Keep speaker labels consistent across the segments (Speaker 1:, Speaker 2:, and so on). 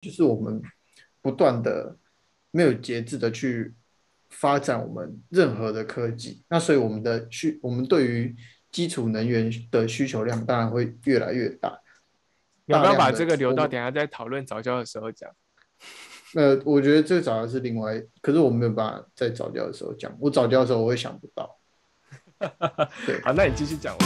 Speaker 1: 就是我们不断的没有节制的去发展我们任何的科技，那所以我们的需我们对于基础能源的需求量当然会越来越大。
Speaker 2: 要不要把这个留到等下再讨论早教的时候讲？
Speaker 1: 呃，我觉得这个早教是另外，可是我没有办法在早教的时候讲。我早教的时候我会想不到。对，
Speaker 2: 好，那你继续讲。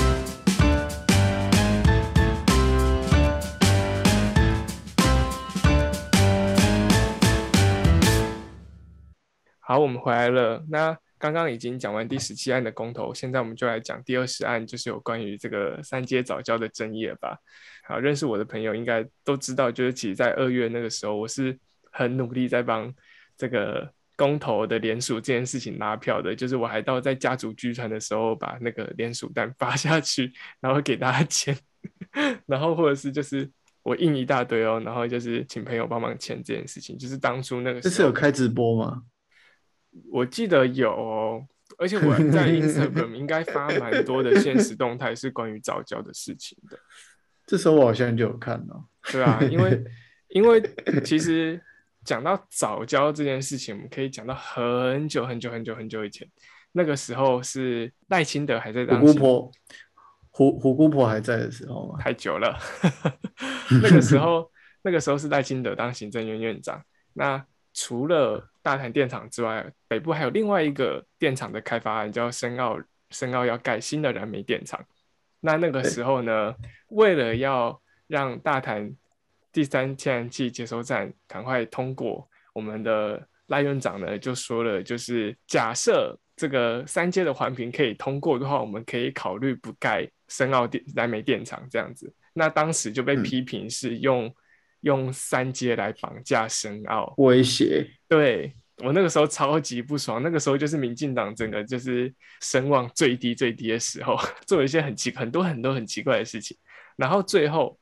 Speaker 2: 好，我们回来了。那刚刚已经讲完第十七案的公投，现在我们就来讲第二十案，就是有关于这个三阶早教的争议了吧？好，认识我的朋友应该都知道，就是其实在二月那个时候，我是。很努力在帮这个公投的联署这件事情拉票的，就是我还到在家族聚餐的时候把那个联署单发下去，然后给大家签，然后或者是就是我印一大堆哦，然后就是请朋友帮忙签这件事情，就是当初那个
Speaker 1: 这是有开直播吗？
Speaker 2: 我记得有，而且我 在 Instagram 应该发蛮多的现实动态是关于早教的事情的。
Speaker 1: 这时候我好像就有看到，
Speaker 2: 对啊，因为 因为其实。讲到早教这件事情，我们可以讲到很久很久很久很久以前。那个时候是赖清德还在当，
Speaker 1: 虎姑婆，虎虎姑婆还在的时候
Speaker 2: 太久了。那个时候，那个时候是赖清德当行政院院长。那除了大潭电厂之外，北部还有另外一个电厂的开发案，叫深澳，深澳要盖新的燃煤电厂。那那个时候呢，为了要让大潭第三天然气接收站赶快通过，我们的赖院长呢就说了，就是假设这个三阶的环评可以通过的话，我们可以考虑不盖深澳电燃煤电厂这样子。那当时就被批评是用用三阶来绑架深澳，
Speaker 1: 威胁。
Speaker 2: 对我那个时候超级不爽，那个时候就是民进党整个就是声望最低最低的时候，做了一些很奇很多很多很奇怪的事情，然后最后。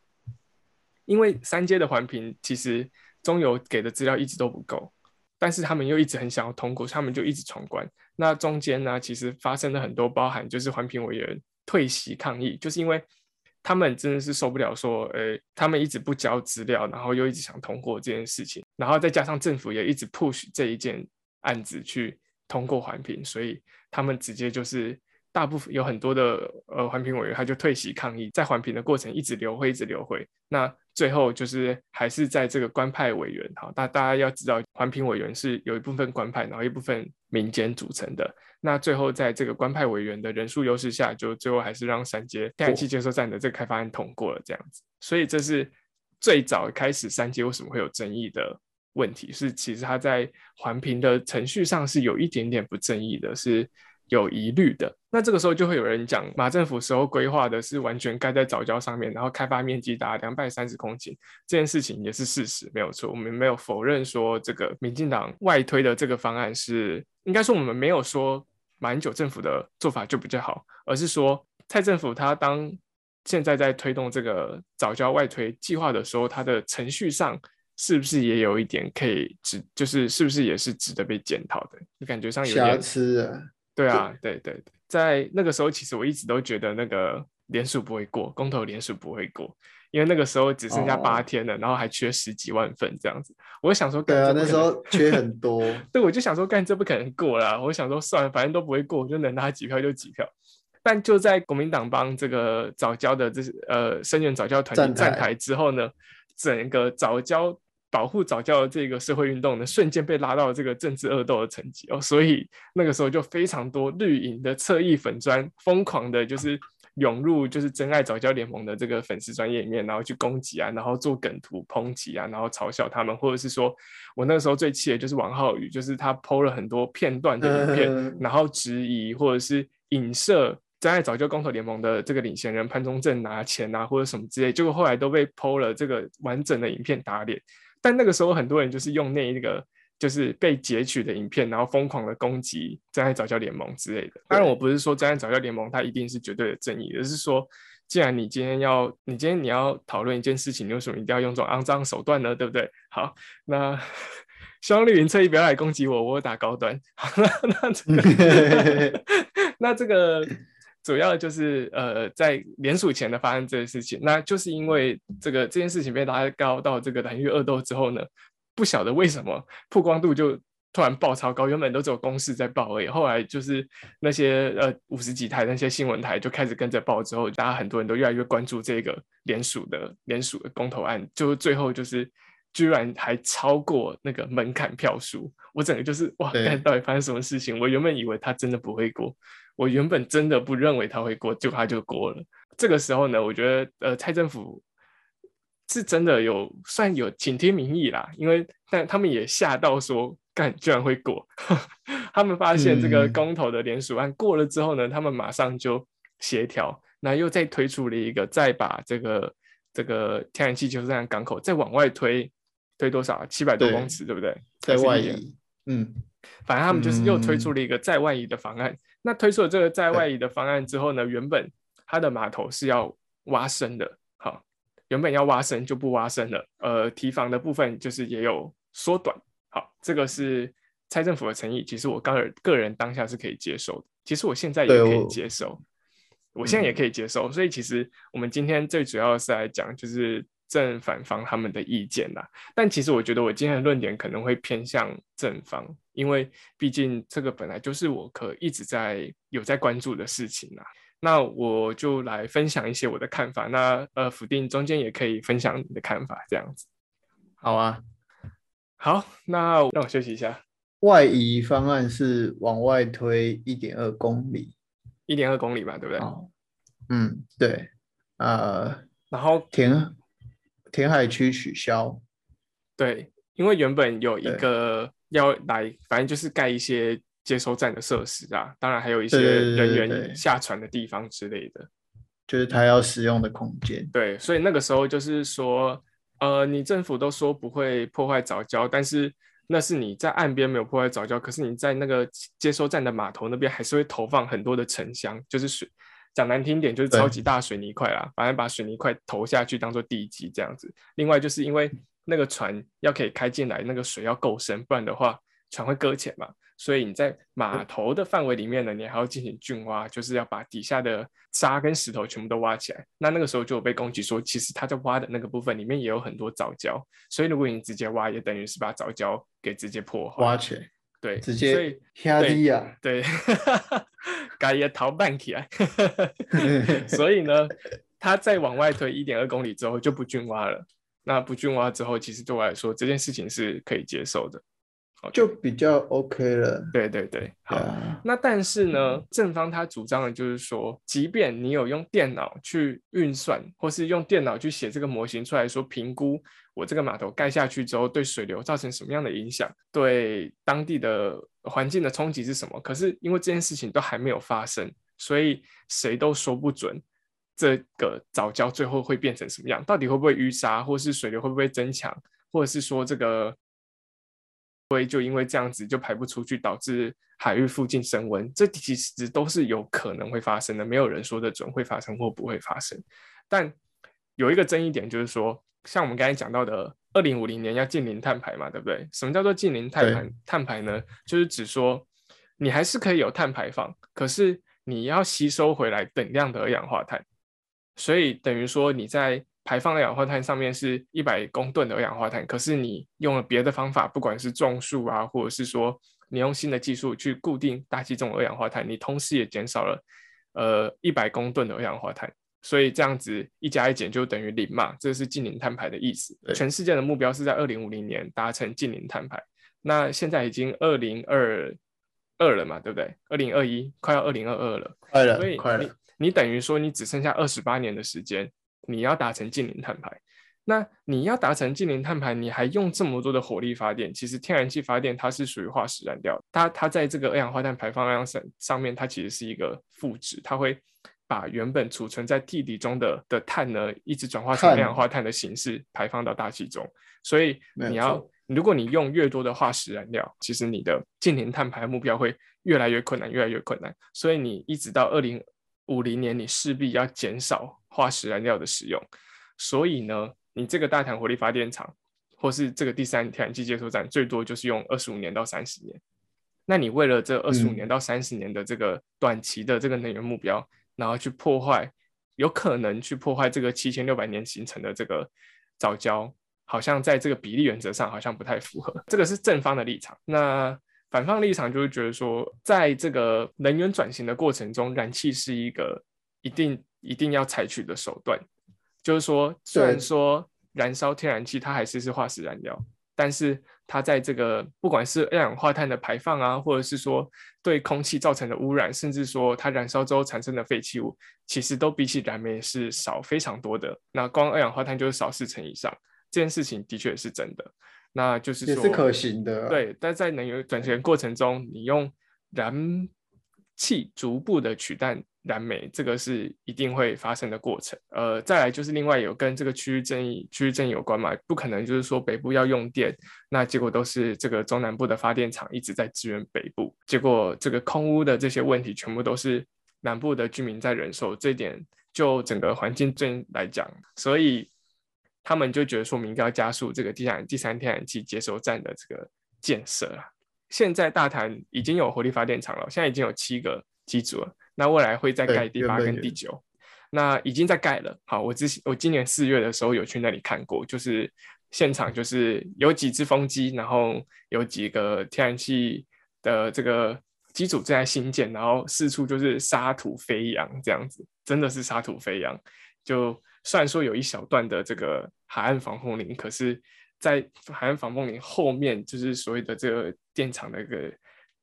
Speaker 2: 因为三阶的环评，其实中油给的资料一直都不够，但是他们又一直很想要通过，他们就一直闯关。那中间呢，其实发生了很多，包含就是环评委员退席抗议，就是因为他们真的是受不了说，呃，他们一直不交资料，然后又一直想通过这件事情，然后再加上政府也一直 push 这一件案子去通过环评，所以他们直接就是。大部分有很多的呃环评委员，他就退席抗议，在环评的过程一直流会，一直流会。那最后就是还是在这个官派委员，好，大大家要知道，环评委员是有一部分官派，然后一部分民间组成的。那最后在这个官派委员的人数优势下，就最后还是让三阶天然气接收站的这个开发案通过了这样子。所以这是最早开始三阶为什么会有争议的问题，是其实它在环评的程序上是有一点点不正义的，是。有疑虑的，那这个时候就会有人讲，马政府时候规划的是完全盖在早教上面，然后开发面积达两百三十公顷，这件事情也是事实，没有错。我们没有否认说这个民进党外推的这个方案是，应该说我们没有说马英九政府的做法就比较好，而是说蔡政府他当现在在推动这个早教外推计划的时候，它的程序上是不是也有一点可以值，就是是不是也是值得被检讨的？就感觉上有
Speaker 1: 瑕疵啊？
Speaker 2: 对啊，对对对，在那个时候，其实我一直都觉得那个联署不会过，公投联署不会过，因为那个时候只剩下八天了，然后还缺十几万份这样子。我想说，
Speaker 1: 对啊，那时候缺很 多。
Speaker 2: 对，我就想说，干这不可能过了。我想说，算了，反正都不会过，就能拿几票就几票。但就在国民党帮这个早教的这呃声援早教团体站台之后呢，整个早教。保护早教的这个社会运动呢，瞬间被拉到了这个政治恶斗的层级哦，所以那个时候就非常多绿营的侧翼粉砖疯狂的，就是涌入就是真爱早教联盟的这个粉丝专页里面，然后去攻击啊，然后做梗图抨击啊，然后嘲笑他们，或者是说我那个时候最气的就是王浩宇，就是他剖了很多片段的影片，然后质疑或者是影射真爱早教公投联盟的这个领衔人潘宗正拿钱啊或者什么之类，结果后来都被剖了这个完整的影片打脸。但那个时候，很多人就是用那一个就是被截取的影片，然后疯狂的攻击真爱早教联盟之类的。当然，我不是说真爱早教联盟它一定是绝对的正义，而是说，既然你今天要，你今天你要讨论一件事情，你为什么一定要用这种肮脏手段呢？对不对？好，那 希望绿云特意不要来攻击我，我打高端。好，那那这个，那这个 主要就是呃，在联署前的发生这件事情，那就是因为这个这件事情被拉高到这个蓝玉恶斗之后呢，不晓得为什么曝光度就突然爆超高，原本都只有公视在报而已，后来就是那些呃五十几台那些新闻台就开始跟着报，之后大家很多人都越来越关注这个联署的联署的公投案，就最后就是居然还超过那个门槛票数，我整个就是哇，
Speaker 1: 对
Speaker 2: 到底发生什么事情？我原本以为他真的不会过。我原本真的不认为他会过，就他就过了。这个时候呢，我觉得呃，蔡政府是真的有算有倾听民意啦，因为但他们也吓到说，干居然会过。他们发现这个
Speaker 1: 嗯
Speaker 2: 公投的联署案过了之后呢，他们马上就协调，那又再推出了一个，再把这个这个天然气接收站港口再往外推，推多少？七百多公尺，对不对？
Speaker 1: 在外移，嗯，
Speaker 2: 反正他们就是又推出
Speaker 1: 嗯
Speaker 2: 了一个在外移的方案。那推出了这个在外移的方案之后呢，原本它的码头是要挖深的，好，原本要挖深就不挖深了。呃，提防的部分就是也有缩短。好，这个是蔡政府的诚意，其实我个人个人当下是可以接受的。其实我现在也可以接受，我现在也可以接受。所以其实我们今天最主要是来讲就是正反方他们的意见啦。但其实我觉得我今天的论点可能会偏向正方，因为毕竟这个本来就是我可一直在有在关注的事情啦。那我就来分享一些我的看法。那呃，否定中间也可以分享你的看法，这样子。
Speaker 1: 好啊。
Speaker 2: 好，那让我休息一下。
Speaker 1: 外移方案是往外推一点二公里，
Speaker 2: 一点二公里吧，对不对？
Speaker 1: 哦，嗯，对，呃，
Speaker 2: 然后
Speaker 1: 填填海区取消，
Speaker 2: 对，因为原本有一个要来，反正就是盖一些接收站的设施啊，当然还有一些人员下船的地方之类的。
Speaker 1: 就是他要使用的空间。
Speaker 2: 对，所以那个时候就是说，呃，你政府都说不会破坏早教，但是那是你在岸边没有破坏早教，可是你在那个接收站的码头那边还是会投放很多的沉箱，就是水，讲难听点就是超级大水泥块啦，反正把水泥块投下去当做地基这样子。另外就是因为那个船要可以开进来，那个水要够深，不然的话船会搁浅嘛。所以你在码头的范围里面呢，你还要进行浚挖，就是要把底下的沙跟石头全部都挖起来。那那个时候就有被攻击说，其实他在挖的那个部分里面也有很多藻礁，所以如果你直接挖，也等于是把藻礁给直接破坏。
Speaker 1: 挖起来，
Speaker 2: 对，
Speaker 1: 直接压低啊！
Speaker 2: 对，该也逃办起来。所以呢，他再往外推一点二公里之后就不浚挖了。那不浚挖之后，其实对我来说这件事情是可以接受的。
Speaker 1: 就比较 OK 了。
Speaker 2: 对对对，
Speaker 1: 对
Speaker 2: 好。
Speaker 1: 啊，
Speaker 2: 那但是呢，正方他主张的就是说，即便你有用电脑去运算，或是用电脑去写这个模型出来说，评估我这个码头盖下去之后对水流造成什么样的影响，对当地的环境的冲击是什么？可是因为这件事情都还没有发生，所以谁都说不准这个藻礁最后会变成什么样，到底会不会淤沙，或是水流会不会增强，或者是说这个。会就因为这样子就排不出去，导致海域附近升温，这其实都是有可能会发生的，没有人说得准会发生或不会发生。但有一个争议点就是说，像我们刚才讲到的，二零五零年要近零碳排嘛，对不对？什么叫做近零碳排？碳排呢，就是指说你还是可以有碳排放，可是你要吸收回来等量的二氧化碳，所以等于说你在排放二氧化碳上面是一百公吨的二氧化碳，可是你用了别的方法，不管是种树啊，或者是说你用新的技术去固定大气中的二氧化碳，你同时也减少了呃一百公吨的二氧化碳，所以这样子一加一减就等于零嘛，这是近零碳排的意思。全世界的目标是在二零五零年达成近零碳排，那现在已经二零二二了嘛，对不对？二零二一快要二零二二了，
Speaker 1: 快了
Speaker 2: 所以，你
Speaker 1: 快了。
Speaker 2: 你等于说你只剩下二十八年的时间。你要达成近零碳排，那你要达成近零碳排，你还用这么多的火力发电？其实天然气发电它是属于化石燃料，它它在这个二氧化碳排放量上上面，它其实是一个负值，它会把原本储存在地底中的的碳呢，一直转化成二氧化碳的形式排放到大气中。所以你要，如果你用越多的化石燃料，其实你的近零碳排目标会越来越困难，越来越困难。所以你一直到二零五零年，你势必要减少。化石燃料的使用，所以呢，你这个大潭火力发电厂，或是这个第三天然气接收站，最多就是用二十五年到三十年。那你为了这二十五年到三十年的这个短期的这个能源目标，然后去破坏，有可能去破坏这个七千六百年形成的这个早教，好像在这个比例原则上好像不太符合。这个是正方的立场。那反方立场就是觉得说，在这个能源转型的过程中，燃气是一个一定一定要采取的手段。就是说，虽然说燃烧天然气它还是是化石燃料，但是它在这个不管是二氧化碳的排放啊，或者是说对空气造成的污染，甚至说它燃烧之后产生的废弃物，其实都比起燃煤是少非常多的。那光二氧化碳就是少四成以上，这件事情的确是真的。那就是
Speaker 1: 也是可行的，
Speaker 2: 对。但在能源转型过程中，你用燃气逐步的取代燃煤，这个是一定会发生的过程。呃，再来就是另外有跟这个区域正义、区域正义有关嘛，不可能就是说北部要用电，那结果都是这个中南部的发电厂一直在支援北部，结果这个空污的这些问题全部都是南部的居民在忍受。这点就整个环境正来讲，所以。他们就觉得说明应该要加速这个第三第三天然气接收站的这个建设啊。现在大潭已经有火力发电厂了，现在已经有七个机组了。那未来会再盖第八跟第九，那已经在盖了。好，我之前我今年四月的时候有去那里看过，就是现场就是有几只风机，然后有几个天然气的这个机组正在新建，然后四处就是沙土飞扬这样子，真的是沙土飞扬，就。虽然说有一小段的这个海岸防风林，可是，在海岸防风林后面，就是所谓的这个电厂的一个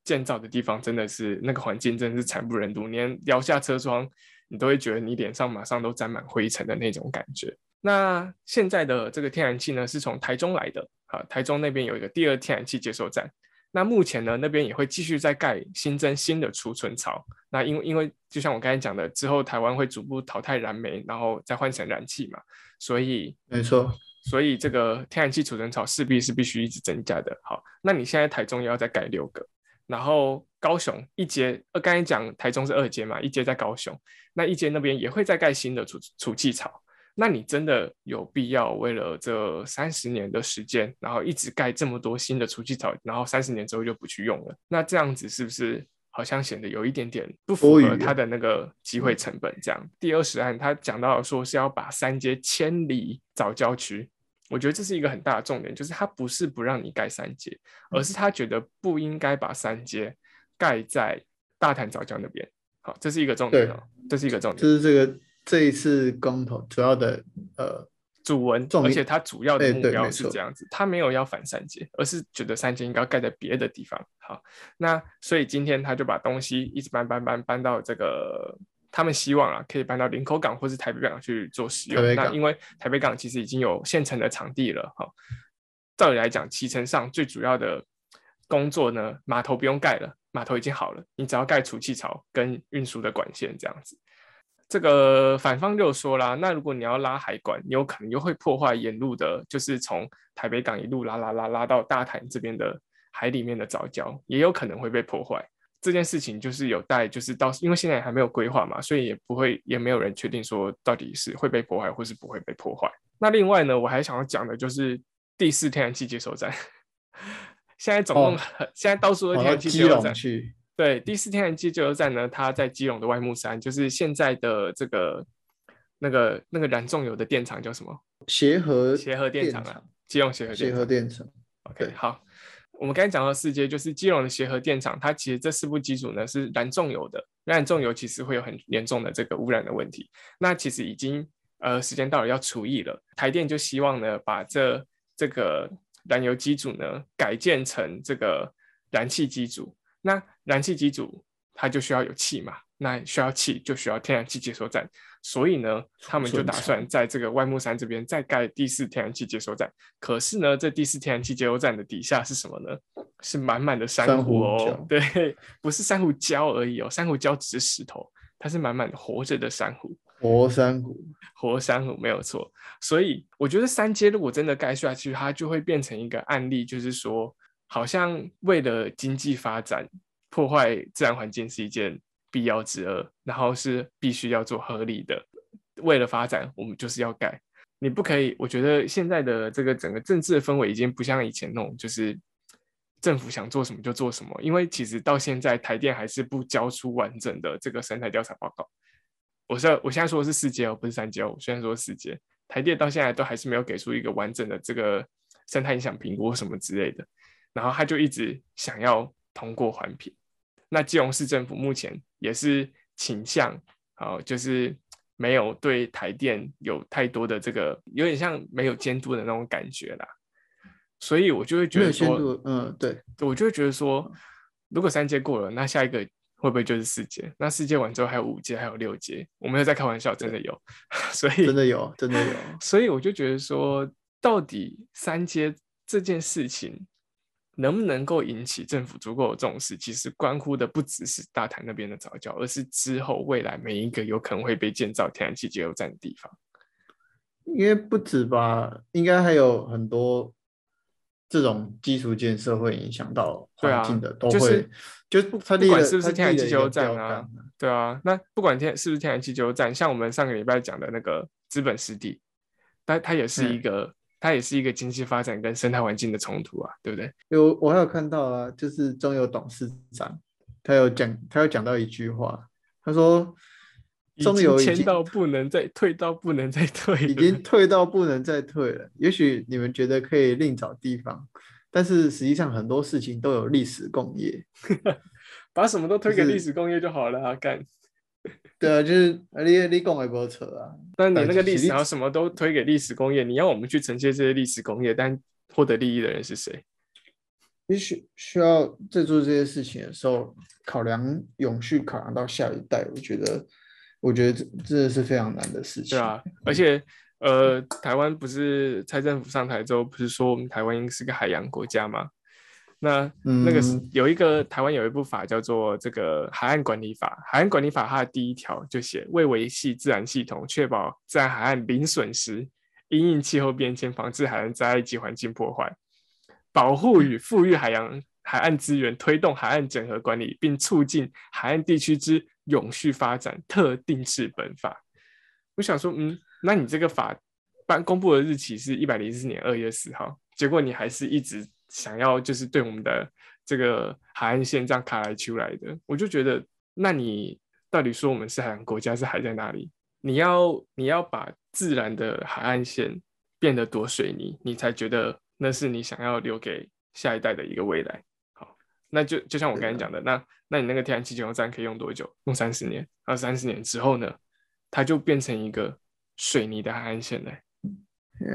Speaker 2: 建造的地方，真的是那个环境真的是惨不忍睹，连摇下车窗，你都会觉得你脸上马上都沾满灰尘的那种感觉。那现在的这个天然气呢，是从台中来的，啊，台中那边有一个第二天然气接收站。那目前呢，那边也会继续在盖新增新的储存槽。那因为因为就像我刚才讲的，之后台湾会逐步淘汰燃煤，然后再换成燃气嘛，所以
Speaker 1: 没错，
Speaker 2: 所以这个天然气储存槽势必是必须一直增加的。好，那你现在台中也要再盖六个，然后高雄一阶，呃，刚才讲台中是二阶嘛，一阶在高雄，那一阶那边也会再盖新的储储气槽。那你真的有必要为了这三十年的时间，然后一直盖这么多新的储气槽，然后三十年之后就不去用了？那这样子是不是好像显得有一点点不符合它的那个机会成本？这样第二十案他讲到说是要把三阶迁离早郊区，我觉得这是一个很大的重点，就是他不是不让你盖三阶，而是他觉得不应该把三阶盖在大潭早教那边。好，这是一个重点哦，这是一个重点，
Speaker 1: 就是这个。这一次公投主要的呃
Speaker 2: 主文，而且它主要的目标是这样子，他没有要反三阶，而是觉得三阶应该盖在别的地方。好，那所以今天他就把东西一直搬搬搬搬到这个，他们希望啊可以搬到林口港或是台北港去做使用。那因为台北港其实已经有现成的场地了，哈。照理来讲，骑乘上最主要的工作呢，码头不用盖了，码头已经好了，你只要盖储气槽跟运输的管线这样子。这个反方就说啦，那如果你要拉海管，你有可能又会破坏沿路的，就是从台北港一路拉拉拉拉到大潭这边的海里面的藻礁，也有可能会被破坏。这件事情就是有待，就是到因为现在还没有规划嘛，所以也不会，也没有人确定说到底是会被破坏或是不会被破坏。那另外呢，我还想要讲的就是第四天然气接收站，现在总共现在到处都天然气接收站。对，第四天然气接收站呢，它在基隆的外木山，就是现在的这个那个那个燃重油的电厂叫什么？
Speaker 1: 协和
Speaker 2: 协和电厂啊，基隆协和
Speaker 1: 协和电厂。
Speaker 2: OK，好，我们刚才讲到四阶，就是基隆的协和电厂，它其实这四部机组呢是燃重油的，燃重油其实会有很严重的这个污染的问题。那其实已经呃时间到了要除役了，台电就希望呢把这这个燃油机组呢改建成这个燃气机组。那燃气机组它就需要有气嘛，那需要气就需要天然气接收站，所以呢，他们就打算在这个外木山这边再盖第四天然气接收站。可是呢，这第四天然气接收站的底下是什么呢？是满满的珊瑚哦，对，不是珊瑚礁而已哦，珊瑚礁只是石头，它是满满的活着的珊瑚，
Speaker 1: 活珊瑚，
Speaker 2: 活珊瑚没有错。所以我觉得三阶如果真的盖下去，它就会变成一个案例，就是说。好像为了经济发展，破坏自然环境是一件必要之恶，然后是必须要做合理的。为了发展，我们就是要改。你不可以，我觉得现在的这个整个政治的氛围已经不像以前那种，就是政府想做什么就做什么。因为其实到现在，台电还是不交出完整的这个生态调查报告。我是我现在说的是四阶哦，不是三阶哦。我现在说四阶，台电到现在都还是没有给出一个完整的这个生态影响评估什么之类的，然后他就一直想要通过环评。那基隆市政府目前也是倾向，哦，就是没有对台电有太多的这个，有点像没有监督的那种感觉啦。所以我就会觉得说，
Speaker 1: 嗯，对，
Speaker 2: 我就会觉得说，如果三阶过了，那下一个会不会就是四阶？那四阶完之后还有五阶，还有六阶，我没有在开玩笑，真的有，所以
Speaker 1: 真的有，真的有。
Speaker 2: 所以我就觉得说，到底三阶这件事情能不能够引起政府足够的重视，其实关乎的不只是大潭那边的早教，而是之后未来每一个有可能会被建造天然气加油站的地方。
Speaker 1: 应该不止吧，应该还有很多。这种基础建设会影响到环境的，都会，就不
Speaker 2: 不管是不是天然气接油站啊，对啊，那不管天是不是天然气接油站，像我们上个礼拜讲的那个资本湿地，但它也是一个，它也是一个经济发展跟生态环境的冲突啊，对不对？
Speaker 1: 有我还有看到啊，就是中油董事长，他有讲，他有讲到一句话，他说。中油
Speaker 2: 已经到不能再退，到不能再退，
Speaker 1: 已经退到不能再退了。也许你们觉得可以另找地方，但是实际上很多事情都有历史共业，
Speaker 2: 把什么都推给历史共业就好了啊！干，
Speaker 1: 对啊，就是你你讲也不错啊。
Speaker 2: 但你那个历史然后什么都推给历史工业，你要我们去承接这些历史工业，但获得利益的人是谁？
Speaker 1: 也许需要在做这些事情的时候，考量永续，考量到下一代，我觉得。我觉得这真的是非常难的事情。
Speaker 2: 对啊，而且呃，台湾不是蔡政府上台之后，不是说我们台湾应该是个海洋国家吗？那那个有一个台湾有一部法叫做这个海岸管理法，海岸管理法它的第一条就写为维系自然系统，确保自然海岸零损失，因应气候变迁，防治海岸灾害及环境破坏，保护与富裕海洋海岸资源，推动海岸整合管理，并促进海岸地区之。永续发展特定制本法，我想说，嗯，那你这个法颁公布的日期是一百零四年二月四号，结果你还是一直想要就是对我们的这个海岸线这样卡来出来的，我就觉得，那你到底说我们是海洋国家是海在哪里？你要你要把自然的海岸线变得多水泥，你才觉得那是你想要留给下一代的一个未来。好那就就像我刚才讲的，那那你那个天然气加油站可以用多久？用三十年。那三十年之后呢？它就变成一个水泥的海岸线嘞。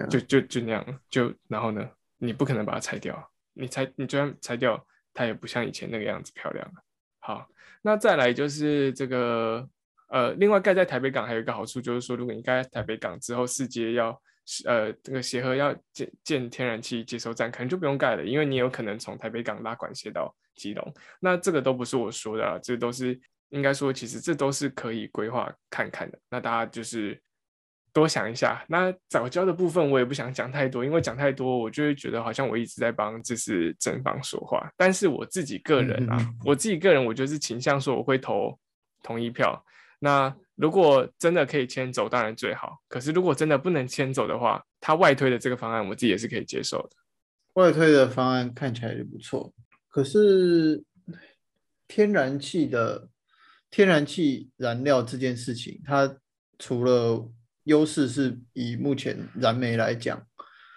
Speaker 2: 就就就那样，就然后呢？你不可能把它拆掉。你拆，你就算拆掉，它也不像以前那个样子漂亮了。好，那再来就是这个呃，另外盖在台北港还有一个好处，就是说如果你盖在台北港之后，世界要。呃，这个协和要建建天然气接收站，可能就不用盖了，因为你有可能从台北港拉管线到基隆。那这个都不是我说的，这都是应该说，其实这都是可以规划看看的。那大家就是多想一下。那早教的部分我也不想讲太多，因为讲太多，我就会觉得好像我一直在帮就是正方说话。但是我自己个人啊，我自己个人，我就是倾向说我会投同意票。那如果真的可以迁走，当然最好。可是如果真的不能迁走的话，他外推的这个方案，我自己也是可以接受的。
Speaker 1: 外推的方案看起来也不错。可是天然气的天然气燃料这件事情，它除了优势是以目前燃煤来讲，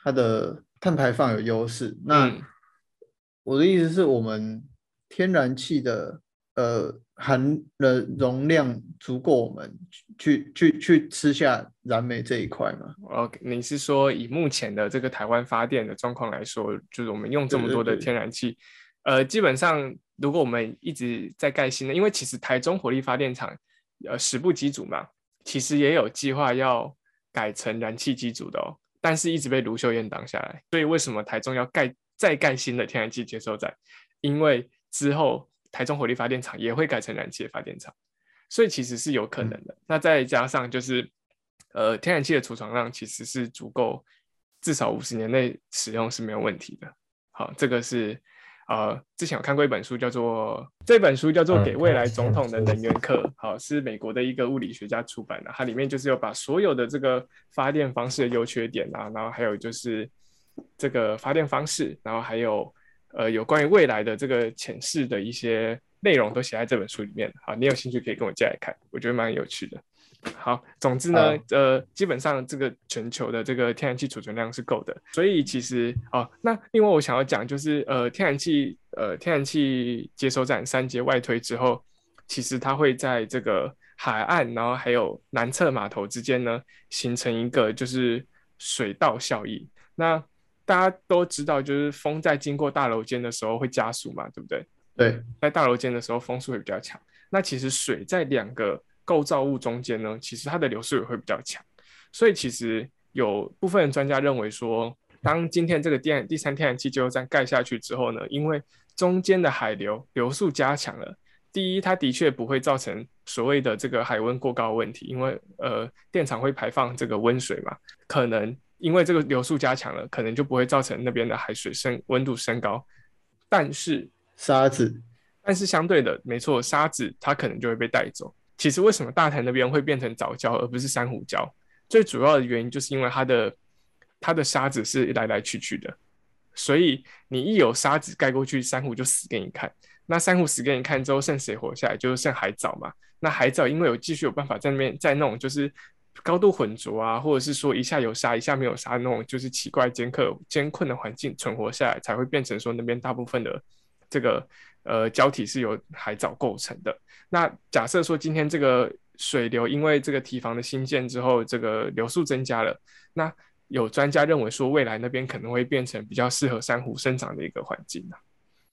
Speaker 1: 它的碳排放有优势。那我的意思是我们天然气的呃。含的容量足够我们去去去吃下燃煤这一块嘛
Speaker 2: ？OK，你是说以目前的这个台湾发电的状况来说，就是我们用这么多的天然气，呃，基本上如果我们一直在盖新的，因为其实台中火力发电厂呃十部机组嘛，其实也有计划要改成燃气机组的哦，但是一直被卢秀燕挡下来。所以为什么台中要盖再盖新的天然气接收站？因为之后。台中火力发电厂也会改成燃气的发电厂，所以其实是有可能的。那再加上就是，呃，天然气的储藏量其实是足够，至少五十年内使用是没有问题的。好，这个是呃，之前有看过一本书，叫做这本书叫做《给未来总统的能源课》，好，是美国的一个物理学家出版的。它里面就是有把所有的这个发电方式的优缺点啊，然后还有就是这个发电方式，然后还有。呃，有关于未来的这个浅示的一些内容都写在这本书里面。好，你有兴趣可以跟我借来看，我觉得蛮有趣的。好，总之呢，呃，基本上这个全球的这个天然气储存量是够的，所以其实哦，那另外我想要讲就是，呃，天然气呃天然气接收站三阶外推之后，其实它会在这个海岸，然后还有南侧码头之间呢，形成一个就是水道效应。那大家都知道，就是风在经过大楼间的时候会加速嘛，对不对？
Speaker 1: 对，
Speaker 2: 在大楼间的时候风速会比较强。那其实水在两个构造物中间呢，其实它的流速也会比较强，所以其实有部分专家认为说，当今天这个电第三天然气接收站盖下去之后呢，因为中间的海流流速加强了，第一，它的确不会造成所谓的这个海温过高问题，因为呃电厂会排放这个温水嘛，可能因为这个流速加强了，可能就不会造成那边的海水升温度升高，但是
Speaker 1: 沙子，
Speaker 2: 但是相对的，没错，沙子它可能就会被带走。其实为什么大潭那边会变成藻礁而不是珊瑚礁？最主要的原因就是因为它的它的沙子是来来去去的，所以你一有沙子盖过去，珊瑚就死给你看。那珊瑚死给你看之后，剩谁活下来？就是剩海藻嘛。那海藻因为有继续有办法在那边在那种就是高度浑浊啊，或者是说一下有沙一下没有沙那种就是奇怪艰困艰困的环境存活下来，才会变成说那边大部分的这个。呃，胶体是由海藻构成的。那假设说今天这个水流因为这个堤防的新建之后，这个流速增加了，那有专家认为说未来那边可能会变成比较适合珊瑚生长的一个环境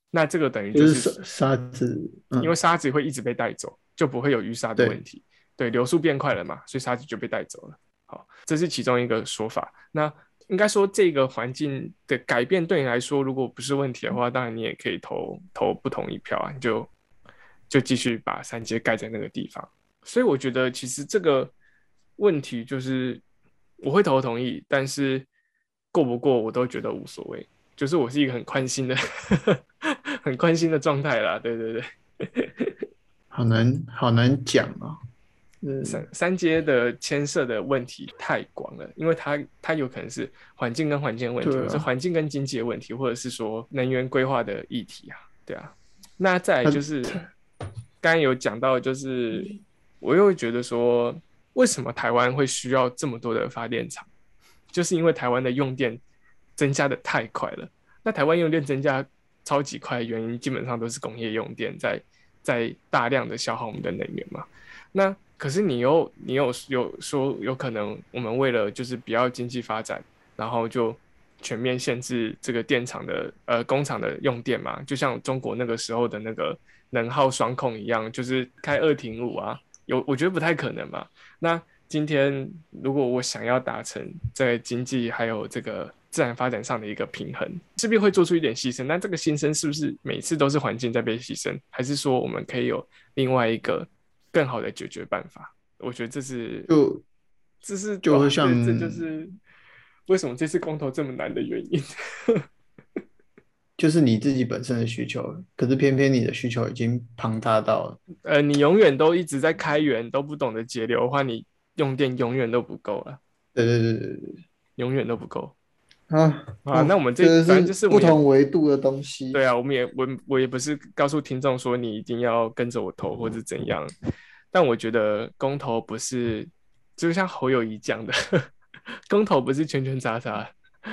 Speaker 2: 那这个等于就是
Speaker 1: 沙子，
Speaker 2: 因为沙子会一直被带走，就不会有淤沙的问题。对，流速变快了嘛，所以沙子就被带走了。好，这是其中一个说法。那应该说，这个环境的改变对你来说，如果不是问题的话，当然你也可以投投不同意票啊，你就就继续把三阶盖在那个地方。所以我觉得，其实这个问题就是我会投同意，但是过不过我都觉得无所谓，就是我是一个很宽心的、很宽心的状态啦。对对对，
Speaker 1: 好难好难讲啊。
Speaker 2: 三三阶的牵涉的问题太广了，因为它它有可能是环境跟环境问题，是环境跟经济的问题，或者是说能源规划的议题啊，对啊。那再就是刚刚有讲到，就是我又会觉得说，为什么台湾会需要这么多的发电厂？就是因为台湾的用电增加的太快了。那台湾用电增加超级快，原因基本上都是工业用电在在大量的消耗我们的能源嘛。那可是你又你有有说有可能我们为了就是比较经济发展，然后就全面限制这个电厂的呃工厂的用电嘛？就像中国那个时候的那个能耗双控一样，就是开二停五啊，有我觉得不太可能嘛。那今天如果我想要达成在经济还有这个自然发展上的一个平衡，势必会做出一点牺牲。那这个牺牲是不是每次都是环境在被牺牲，还是说我们可以有另外一个？更好的解决办法，我觉得这是
Speaker 1: 就
Speaker 2: 这是
Speaker 1: 就会像
Speaker 2: 这就是为什么这次公投这么难的原因，
Speaker 1: 就是你自己本身的需求，可是偏偏你的需求已经庞大到
Speaker 2: 呃，你永远都一直在开源，都不懂得节流的话，你用电永远都不够了。
Speaker 1: 对对对对对，
Speaker 2: 永远都不够。
Speaker 1: 啊
Speaker 2: 啊！那我们这反正就是
Speaker 1: 不同维度的东西。
Speaker 2: 对啊，我们也我我也不是告诉听众说你一定要跟着我投或者怎样，但我觉得公投不是，就像侯友谊讲的，公投不是圈圈叉叉，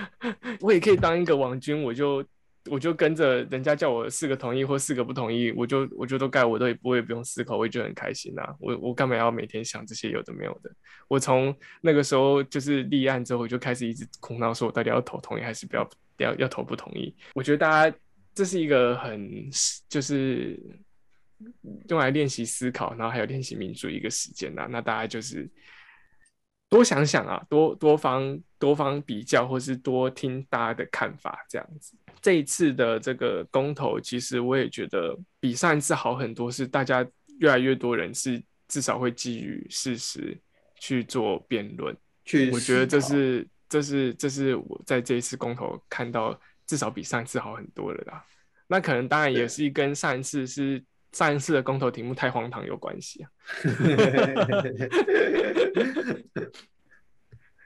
Speaker 2: 我也可以当一个王军，我就。我就跟着人家叫我四个同意或四个不同意，我就我就都盖，我都也不会不用思考，我也觉得很开心呐。我我干嘛要每天想这些有的没有的？我从那个时候就是立案之后，我就开始一直苦恼，说我到底要投同意还是不要要要投不同意？我觉得大家这是一个很就是用来练习思考，然后还有练习民主一个时间呐。那大家就是多想想啊，多多方多方比较，或是多听大家的看法，这样子。这一次的这个公投，其实我也觉得比上一次好很多，是大家越来越多人是至少会基于事实去做辩论。
Speaker 1: 去，
Speaker 2: 我觉得这是这是这是我在这一次公投看到至少比上一次好很多了啦。那可能当然也是跟上一次是上一次的公投题目太荒唐有关系啊。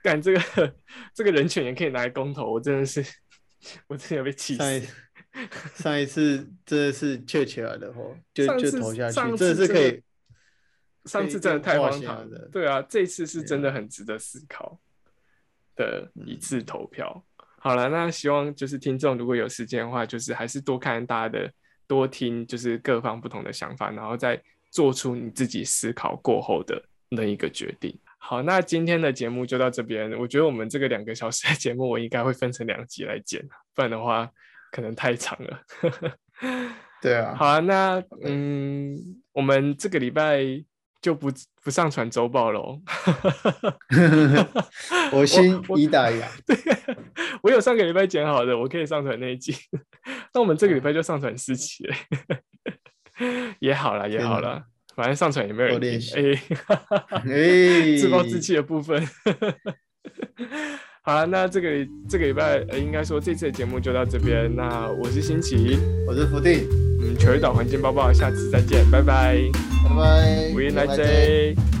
Speaker 2: 干这个这个人权也可以拿来公投，我真的是。我真的被气死。
Speaker 1: 上一次真的是确切了的话，就就投下去，真的是可以。
Speaker 2: 上次真的太荒
Speaker 1: 被
Speaker 2: 唐
Speaker 1: 变化
Speaker 2: 对啊，这一次是真的很值得思考的一
Speaker 1: 嗯
Speaker 2: 次投票。好了，那希望就是听众如果有时间的话，就是还是多看大家的，多听就是各方不同的想法，然后再做出你自己思考过后的那一个决定。好，那今天的节目就到这边。我觉得我们这个两个小时的节目，我应该会分成两集来剪，不然的话可能太长了。
Speaker 1: 对啊，
Speaker 2: 好啊，那嗯，我们这个礼拜就不不上传周报喽。
Speaker 1: 我心
Speaker 2: 我
Speaker 1: 已打烊。
Speaker 2: 对，我有上个礼拜剪好的，我可以上传那一集。那我们这个礼拜就上传四期了，也好了，也好啦，反正上传也没有人
Speaker 1: 练习
Speaker 2: 哎，
Speaker 1: 哎，
Speaker 2: 自暴自弃的部分。好了，那这个这个礼拜、呃应该说这次的节目就到这边。那我是新奇，
Speaker 1: 我是福定，
Speaker 2: 嗯，球鱼岛环境包包，下次再见，拜拜。
Speaker 1: 拜拜。
Speaker 2: 无言来
Speaker 1: 再见
Speaker 2: 贼。